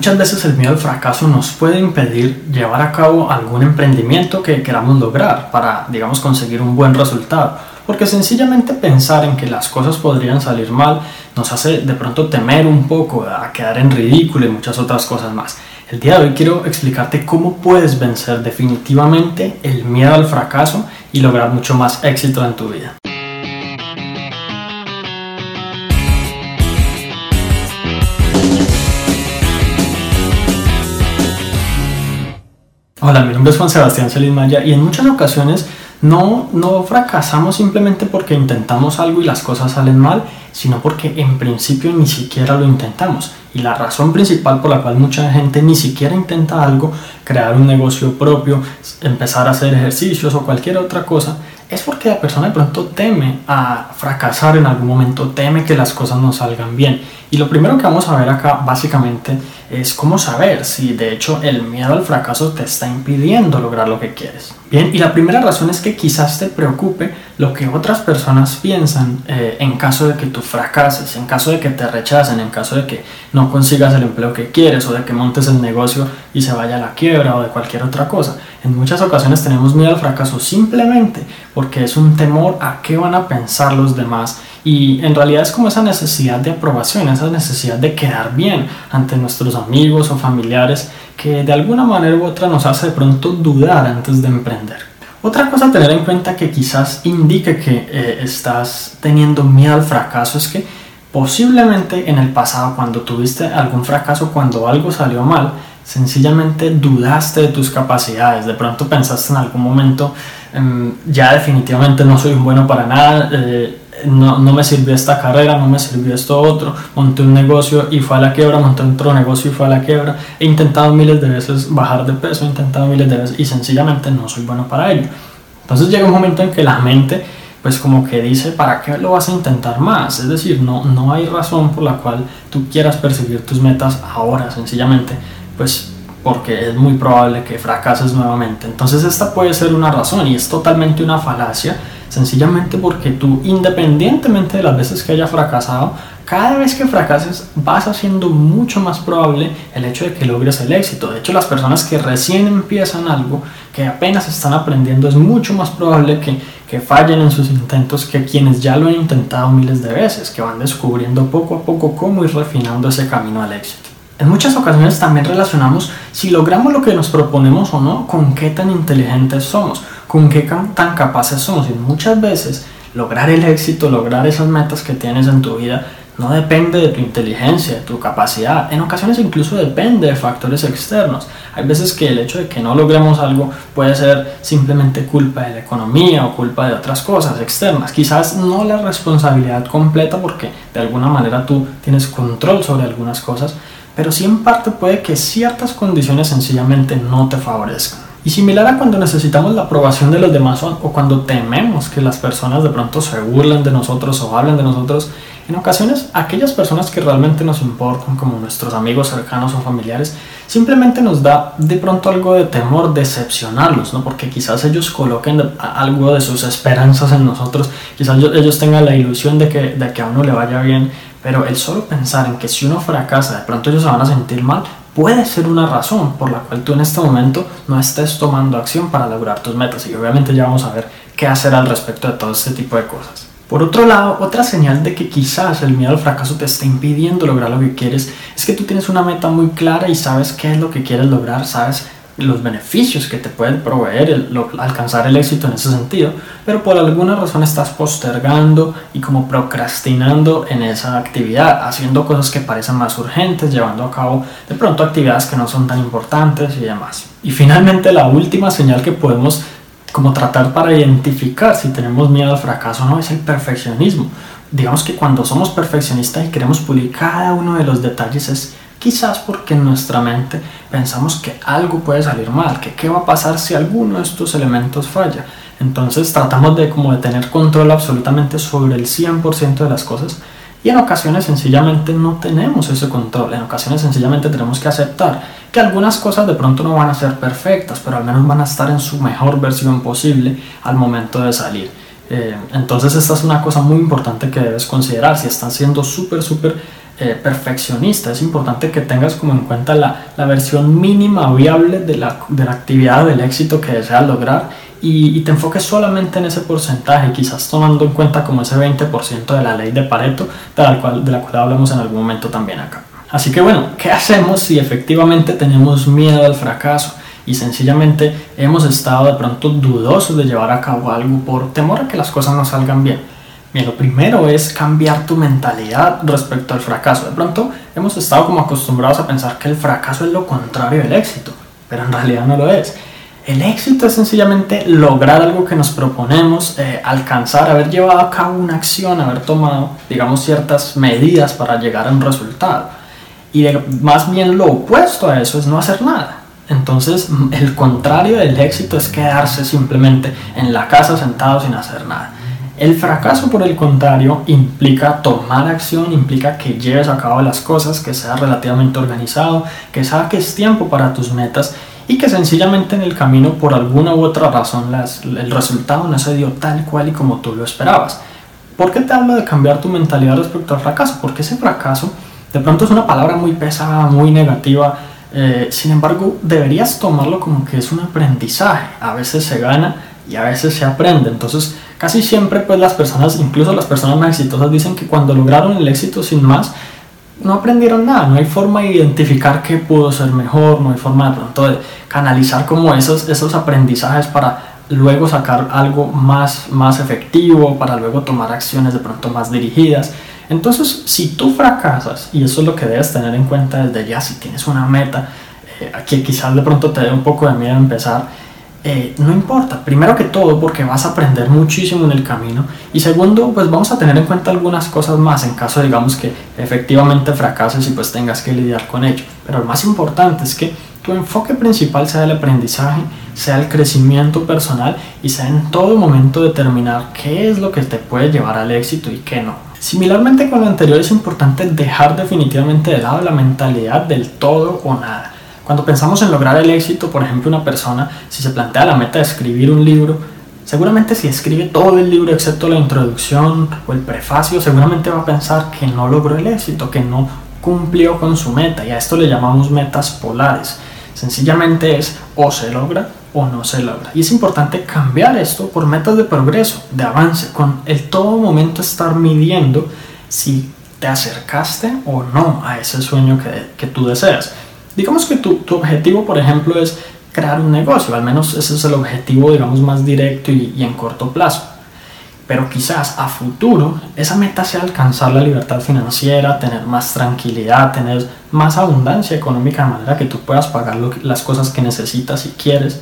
Muchas veces el miedo al fracaso nos puede impedir llevar a cabo algún emprendimiento que queramos lograr para, digamos, conseguir un buen resultado. Porque sencillamente pensar en que las cosas podrían salir mal nos hace de pronto temer un poco a quedar en ridículo y muchas otras cosas más. El día de hoy quiero explicarte cómo puedes vencer definitivamente el miedo al fracaso y lograr mucho más éxito en tu vida. Hola, mi nombre es Juan Sebastián Celis Maya y en muchas ocasiones no, no fracasamos simplemente porque intentamos algo y las cosas salen mal, sino porque en principio ni siquiera lo intentamos. Y la razón principal por la cual mucha gente ni siquiera intenta algo, crear un negocio propio, empezar a hacer ejercicios o cualquier otra cosa, es porque la persona de pronto teme a fracasar en algún momento, teme que las cosas no salgan bien. Y lo primero que vamos a ver acá básicamente es cómo saber si de hecho el miedo al fracaso te está impidiendo lograr lo que quieres. Bien, y la primera razón es que quizás te preocupe lo que otras personas piensan eh, en caso de que tú fracases, en caso de que te rechacen, en caso de que no consigas el empleo que quieres o de que montes el negocio y se vaya a la quiebra o de cualquier otra cosa. En muchas ocasiones tenemos miedo al fracaso simplemente porque es un temor a qué van a pensar los demás y en realidad es como esa necesidad de aprobación, esa necesidad de quedar bien ante nuestros amigos o familiares que de alguna manera u otra nos hace de pronto dudar antes de emprender. Otra cosa a tener en cuenta que quizás indique que eh, estás teniendo miedo al fracaso es que posiblemente en el pasado cuando tuviste algún fracaso, cuando algo salió mal, sencillamente dudaste de tus capacidades, de pronto pensaste en algún momento, em, ya definitivamente no soy bueno para nada, eh, no, no, me sirvió esta carrera, no me sirvió esto otro, monté un negocio y fue a la quiebra, monté otro negocio y fue a la quiebra, he intentado miles de veces bajar de peso, he intentado miles de veces y sencillamente no soy bueno para ello. Entonces llega un momento en que la mente pues como que dice, ¿para qué lo vas a intentar más? Es decir, no, no hay razón por la cual tú quieras perseguir tus metas ahora, sencillamente, pues porque es muy probable que fracases nuevamente. Entonces esta puede ser una razón y es totalmente una falacia Sencillamente porque tú, independientemente de las veces que haya fracasado, cada vez que fracases vas haciendo mucho más probable el hecho de que logres el éxito. De hecho, las personas que recién empiezan algo, que apenas están aprendiendo, es mucho más probable que, que fallen en sus intentos que quienes ya lo han intentado miles de veces, que van descubriendo poco a poco cómo ir refinando ese camino al éxito. En muchas ocasiones también relacionamos si logramos lo que nos proponemos o no con qué tan inteligentes somos con qué tan capaces somos. Y muchas veces lograr el éxito, lograr esas metas que tienes en tu vida, no depende de tu inteligencia, de tu capacidad. En ocasiones incluso depende de factores externos. Hay veces que el hecho de que no logremos algo puede ser simplemente culpa de la economía o culpa de otras cosas externas. Quizás no la responsabilidad completa porque de alguna manera tú tienes control sobre algunas cosas, pero sí en parte puede que ciertas condiciones sencillamente no te favorezcan. Y similar a cuando necesitamos la aprobación de los demás o, cuando tememos que las personas de pronto se burlen de nosotros o hablen de nosotros, en ocasiones aquellas personas que realmente nos importan, como nuestros amigos cercanos o familiares, simplemente nos da de pronto algo de temor decepcionarlos, ¿no? porque quizás ellos coloquen algo de sus esperanzas en nosotros, quizás ellos tengan la ilusión de que, de que a uno le vaya bien, pero el solo pensar en que si uno fracasa, de pronto ellos se van a sentir mal, puede ser una razón por la cual tú en este momento no estés tomando acción para lograr tus metas. Y obviamente ya vamos a ver qué hacer al respecto de todo este tipo de cosas. Por otro lado, otra señal de que quizás el miedo al fracaso te está impidiendo lograr lo que quieres es que tú tienes una meta muy clara y sabes qué es lo que quieres lograr, sabes los beneficios que te pueden proveer el, alcanzar el éxito en ese sentido, pero por alguna razón estás postergando y como procrastinando en esa actividad, haciendo cosas que parecen más urgentes, llevando a cabo de pronto actividades que no son tan importantes y demás. Y finalmente la última señal que podemos como tratar para identificar si tenemos miedo al fracaso o no es el perfeccionismo. Digamos que cuando somos perfeccionistas y queremos pulir cada uno de los detalles es Quizás porque en nuestra mente pensamos que algo puede salir mal, que qué va a pasar si alguno de estos elementos falla. Entonces tratamos de como de tener control absolutamente sobre el 100% de las cosas y en ocasiones sencillamente no tenemos ese control. En ocasiones sencillamente tenemos que aceptar que algunas cosas de pronto no van a ser perfectas, pero al menos van a estar en su mejor versión posible al momento de salir. Eh, entonces esta es una cosa muy importante que debes considerar. Si estás siendo súper, súper eh, perfeccionista. Es importante que tengas como en cuenta la, la versión mínima viable de la, de la actividad del éxito que deseas lograr y, te enfoques solamente en ese porcentaje, quizás tomando en cuenta como ese 20% de la ley de Pareto, de cual, de la cual hablamos en algún momento también acá. Así que bueno, ¿qué hacemos si efectivamente tenemos miedo al fracaso? y sencillamente hemos estado de pronto dudosos de llevar a cabo algo por temor a que las cosas no salgan bien. Bien, lo primero es cambiar tu mentalidad respecto al fracaso. De pronto hemos estado como acostumbrados a pensar que el fracaso es lo contrario del éxito, pero en realidad no lo es. El éxito es sencillamente lograr algo que nos proponemos, eh, alcanzar, haber llevado a cabo una acción, haber tomado, digamos, ciertas medidas para llegar a un resultado. Y más bien lo opuesto a eso es no hacer nada. Entonces, el contrario del éxito es quedarse simplemente en la casa sentado sin hacer nada. El fracaso, por el contrario, implica tomar acción, implica que lleves a cabo las cosas, que seas relativamente organizado, que saques tiempo para tus metas y que sencillamente en el camino, por alguna u otra razón, el resultado no se dio tal cual y como tú lo esperabas. ¿Por qué te hablo de cambiar tu mentalidad respecto al fracaso? Porque ese fracaso de pronto es una palabra muy pesada, muy negativa, eh, sin embargo, deberías tomarlo como que es un aprendizaje. A veces se gana y a veces se aprende. Entonces, casi siempre, pues las personas, incluso las personas más exitosas, dicen que cuando lograron el éxito sin más, no aprendieron nada. No hay forma de identificar qué pudo ser mejor, no hay forma de pronto de canalizar como esos, esos aprendizajes para luego sacar algo más, más efectivo, para luego tomar acciones de pronto más dirigidas. Entonces, si tú fracasas, y eso es lo que debes tener en cuenta desde ya, si tienes una meta eh, que quizás de pronto te dé un poco de miedo empezar, eh, no importa, primero que todo porque vas a aprender muchísimo en el camino y segundo pues vamos a tener en cuenta algunas cosas más en caso digamos que efectivamente fracases y pues tengas que lidiar con ello pero lo más importante es que tu enfoque principal sea el aprendizaje, sea el crecimiento personal y sea en todo momento determinar qué es lo que te puede llevar al éxito y qué no. Similarmente con lo anterior es importante dejar definitivamente de lado la mentalidad del todo o nada. Cuando pensamos en lograr el éxito, por ejemplo, una persona, si se plantea la meta de escribir un libro, seguramente si escribe todo el libro excepto la introducción o el prefacio, seguramente va a pensar que no logró el éxito, que no cumplió con su meta. Y a esto le llamamos metas polares. Sencillamente es o se logra o no se logra. Y es importante cambiar esto por metas de progreso, de avance, con el todo momento estar midiendo si te acercaste o no a ese sueño que, que tú deseas. Digamos que tu, tu, objetivo, por ejemplo, es crear un negocio, al menos ese es el objetivo, digamos, más directo y, en corto plazo. Pero quizás a futuro esa meta sea alcanzar la libertad financiera, tener más tranquilidad, tener más abundancia económica de manera que tú puedas pagar las cosas que necesitas y quieres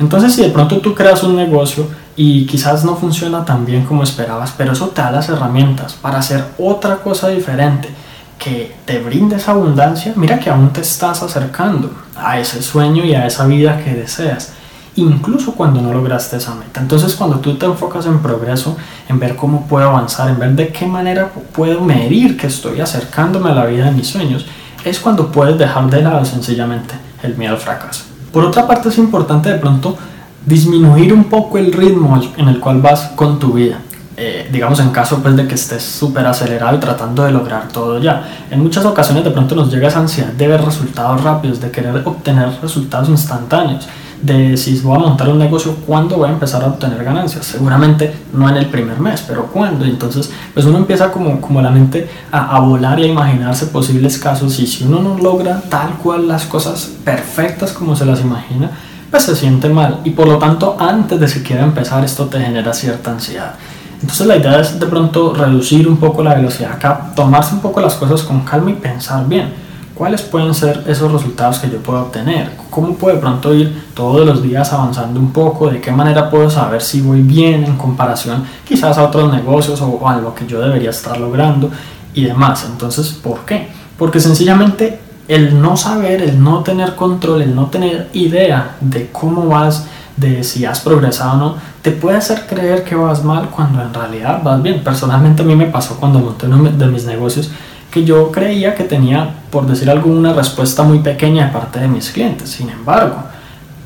entonces si de pronto tú creas un negocio y quizás no funciona tan bien como esperabas, pero eso te da las herramientas para hacer otra cosa diferente que te brinde esa abundancia, mira que aún te estás acercando a ese sueño y a esa vida que deseas, incluso cuando no lograste esa meta. Entonces cuando tú te enfocas en progreso, en ver cómo puedo avanzar, en ver de qué manera puedo medir que estoy acercándome a la vida de mis sueños, es cuando puedes dejar de lado sencillamente el miedo al fracaso. Por otra parte es importante de pronto disminuir un poco el ritmo en el cual vas con tu vida. Eh, digamos en caso pues de que estés súper acelerado y tratando de lograr todo ya. En muchas ocasiones de pronto nos llega esa ansiedad de ver resultados rápidos, de querer obtener resultados instantáneos de si voy a montar un negocio, ¿cuándo voy a empezar a obtener ganancias? Seguramente no en el primer mes, pero ¿cuándo? Entonces, pues uno empieza como, como la mente a, a volar y a imaginarse posibles casos y si uno no logra tal cual las cosas perfectas como se las imagina, pues se siente mal y por lo tanto antes de siquiera empezar esto te genera cierta ansiedad. Entonces la idea es de pronto reducir un poco la velocidad acá, tomarse un poco las cosas con calma y pensar bien cuáles pueden ser esos resultados que yo puedo obtener, cómo puedo de pronto ir todos los días avanzando un poco, de qué manera puedo saber si voy bien en comparación quizás a otros negocios o a lo que yo debería estar logrando y demás. Entonces, ¿por qué? Porque sencillamente el no saber, el no tener control, el no tener idea de cómo vas, de si has progresado o no, te puede hacer creer que vas mal cuando en realidad vas bien. Personalmente a mí me pasó cuando monté uno de mis negocios que yo creía que tenía, por decir algo, una respuesta muy pequeña de parte de mis clientes. Sin embargo,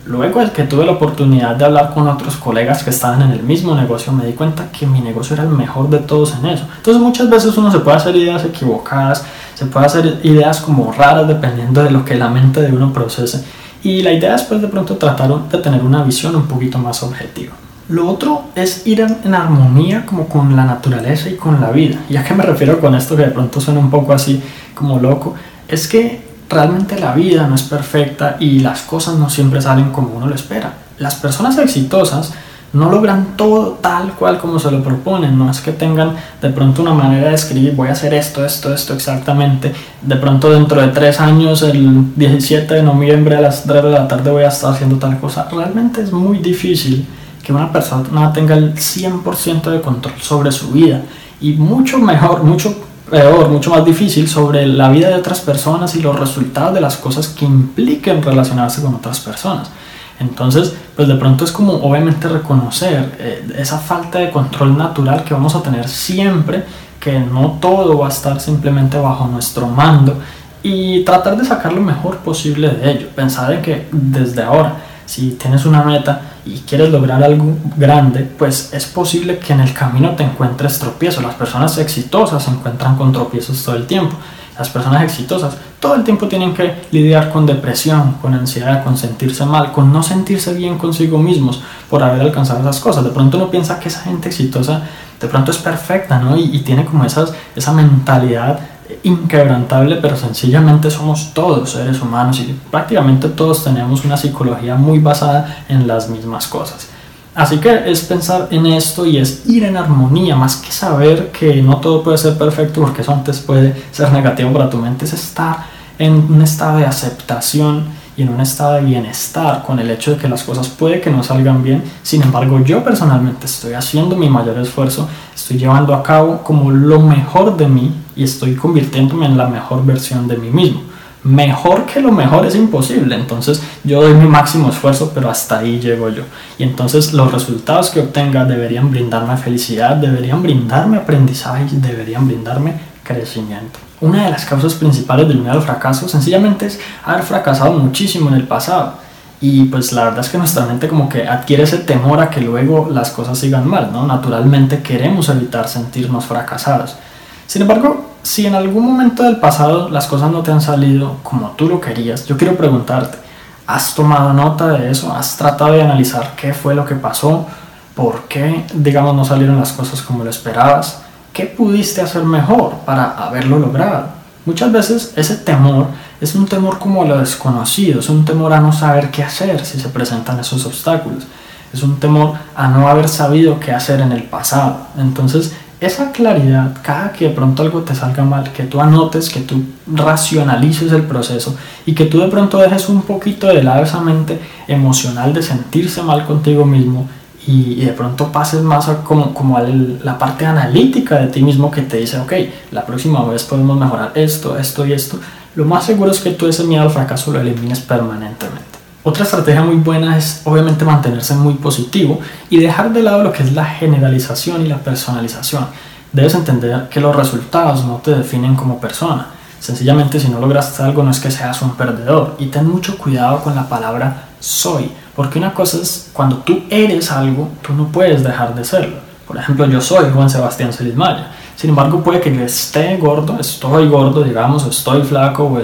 Luego es que tuve la oportunidad de hablar con otros colegas que estaban en el mismo negocio, me di cuenta que mi negocio era el mejor de todos en eso. Entonces muchas veces uno se puede hacer ideas equivocadas, se puede hacer ideas como raras dependiendo de lo que la mente de uno procese. Y la idea es pues de pronto tratar de tener una visión un poquito más objetiva. Lo otro es ir en, armonía como con la naturaleza y con la vida. ¿Y a qué me refiero con esto que de pronto suena un poco así como loco? Es que realmente la vida no es perfecta y las cosas no siempre salen como uno lo espera. Las personas exitosas no logran todo tal cual como se lo proponen, no es que tengan de pronto una manera de escribir, voy a hacer esto, esto, esto exactamente, de pronto dentro de tres años, el 17 de noviembre a las 3 de la tarde voy a estar haciendo tal cosa. Realmente es muy difícil que una persona tenga el 100% de control sobre su vida y mucho mejor, mucho peor, mucho más difícil sobre la vida de otras personas y los resultados de las cosas que impliquen relacionarse con otras personas. Entonces, pues de pronto es como obviamente reconocer eh, esa falta de control natural que vamos a tener siempre, que no todo va a estar simplemente bajo nuestro mando y tratar de sacar lo mejor posible de ello. Pensar en que desde ahora, si tienes una meta y quieres lograr algo grande, pues es posible que en el camino te encuentres tropiezos. Las personas exitosas se encuentran con tropiezos todo el tiempo. Las personas exitosas todo el tiempo tienen que lidiar con depresión, con ansiedad, con sentirse mal, con no sentirse bien consigo mismos por haber alcanzado esas cosas. De pronto uno piensa que esa gente exitosa de pronto es perfecta, ¿no? Y, y tiene como esas, esa mentalidad inquebrantable, pero sencillamente somos todos seres humanos y prácticamente todos tenemos una psicología muy basada en las mismas cosas. Así que es pensar en esto y es ir en armonía, más que saber que no todo puede ser perfecto, porque eso antes puede ser negativo para tu mente, es estar en un estado de aceptación y en un estado de bienestar con el hecho de que las cosas puede que no salgan bien. Sin embargo, yo personalmente estoy haciendo mi mayor esfuerzo, estoy llevando a cabo como lo mejor de mí y estoy convirtiéndome en la mejor versión de mí mismo. Mejor que lo mejor es imposible, entonces yo doy mi máximo esfuerzo, pero hasta ahí llego yo. Y entonces los resultados que obtenga deberían brindarme felicidad, deberían brindarme aprendizaje deberían brindarme crecimiento. Una de las causas principales del miedo al fracaso sencillamente es haber fracasado muchísimo en el pasado. Y pues la verdad es que nuestra mente como que adquiere ese temor a que luego las cosas sigan mal, ¿no? Naturalmente queremos evitar sentirnos fracasados. Sin embargo, si en algún momento del pasado las cosas no te han salido como tú lo querías, yo quiero preguntarte, ¿has tomado nota de eso? ¿Has tratado de analizar qué fue lo que pasó? ¿Por qué, digamos, no salieron las cosas como lo esperabas? ¿Qué pudiste hacer mejor para haberlo logrado? Muchas veces ese temor es un temor como a lo desconocido, es un temor a no saber qué hacer si se presentan esos obstáculos, es un temor a no haber sabido qué hacer en el pasado. Entonces esa claridad, cada que de pronto algo te salga mal, que tú anotes, que tú racionalices el proceso y que tú de pronto dejes un poquito de lado esa mente emocional de sentirse mal contigo mismo y, de pronto pases más a como, como a la parte analítica de ti mismo que te dice, ok, la próxima vez podemos mejorar esto, esto y esto, lo más seguro es que tú ese miedo al fracaso lo elimines permanentemente. Otra estrategia muy buena es obviamente mantenerse muy positivo y dejar de lado lo que es la generalización y la personalización. Debes entender que los resultados no te definen como persona. Sencillamente si no lograste algo no es que seas un perdedor. Y ten mucho cuidado con la palabra soy. Porque una cosa es cuando tú eres algo, tú no puedes dejar de serlo. Por ejemplo, yo soy Juan Sebastián Celis Maya. Sin embargo, puede que yo esté gordo, estoy gordo, digamos, estoy flaco o,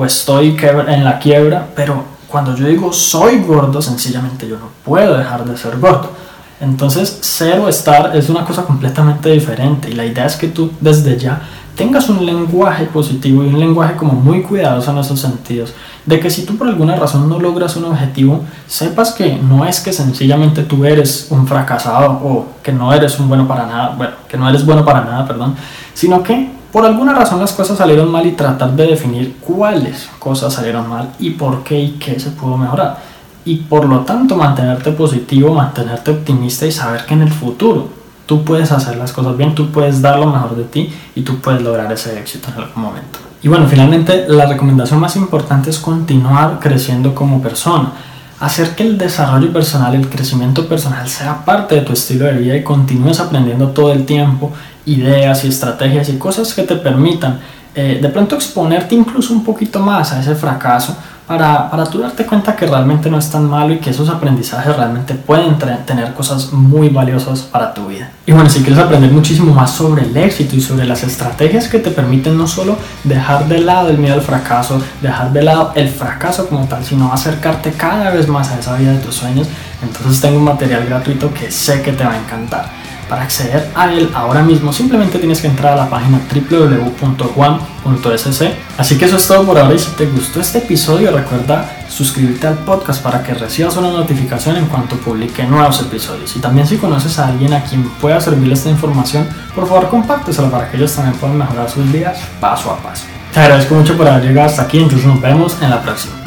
o estoy en la quiebra, pero cuando yo digo soy gordo, sencillamente yo no puedo dejar de ser gordo. Entonces, ser o estar es una cosa completamente diferente y la idea es que tú desde ya tengas un lenguaje positivo y un lenguaje como muy cuidadoso en esos sentidos. De que si tú por alguna razón no logras un objetivo, sepas que no es que sencillamente tú eres un fracasado o que no eres un bueno para nada, bueno, que no eres bueno para nada, perdón, sino que por alguna razón las cosas salieron mal y tratar de definir cuáles cosas salieron mal y por qué y qué se pudo mejorar. Y por lo tanto mantenerte positivo, mantenerte optimista y saber que en el futuro tú puedes hacer las cosas bien, tú puedes dar lo mejor de ti y tú puedes lograr ese éxito en algún momento. Y bueno, finalmente la recomendación más importante es continuar creciendo como persona. Hacer que el desarrollo personal, el crecimiento personal sea parte de tu estilo de vida y continúes aprendiendo todo el tiempo ideas y estrategias y cosas que te permitan eh, de pronto exponerte incluso un poquito más a ese fracaso para, para tú darte cuenta que realmente no es tan malo y que esos aprendizajes realmente pueden tener cosas muy valiosas para tu vida. Y bueno, si quieres aprender muchísimo más sobre el éxito y sobre las estrategias que te permiten no solo dejar de lado el miedo al fracaso, dejar de lado el fracaso como tal, sino acercarte cada vez más a esa vida de tus sueños, entonces tengo un material gratuito que sé que te va a encantar. Para acceder a él ahora mismo simplemente tienes que entrar a la página www.juan.sc. Así que eso es todo por ahora y si te gustó este episodio recuerda suscribirte al podcast para que recibas una notificación en cuanto publique nuevos episodios. Y también si conoces a alguien a quien pueda servirle esta información, por favor compárteselo para que ellos también puedan mejorar sus vidas paso a paso. Te agradezco mucho por haber llegado hasta aquí, entonces nos vemos en la próxima.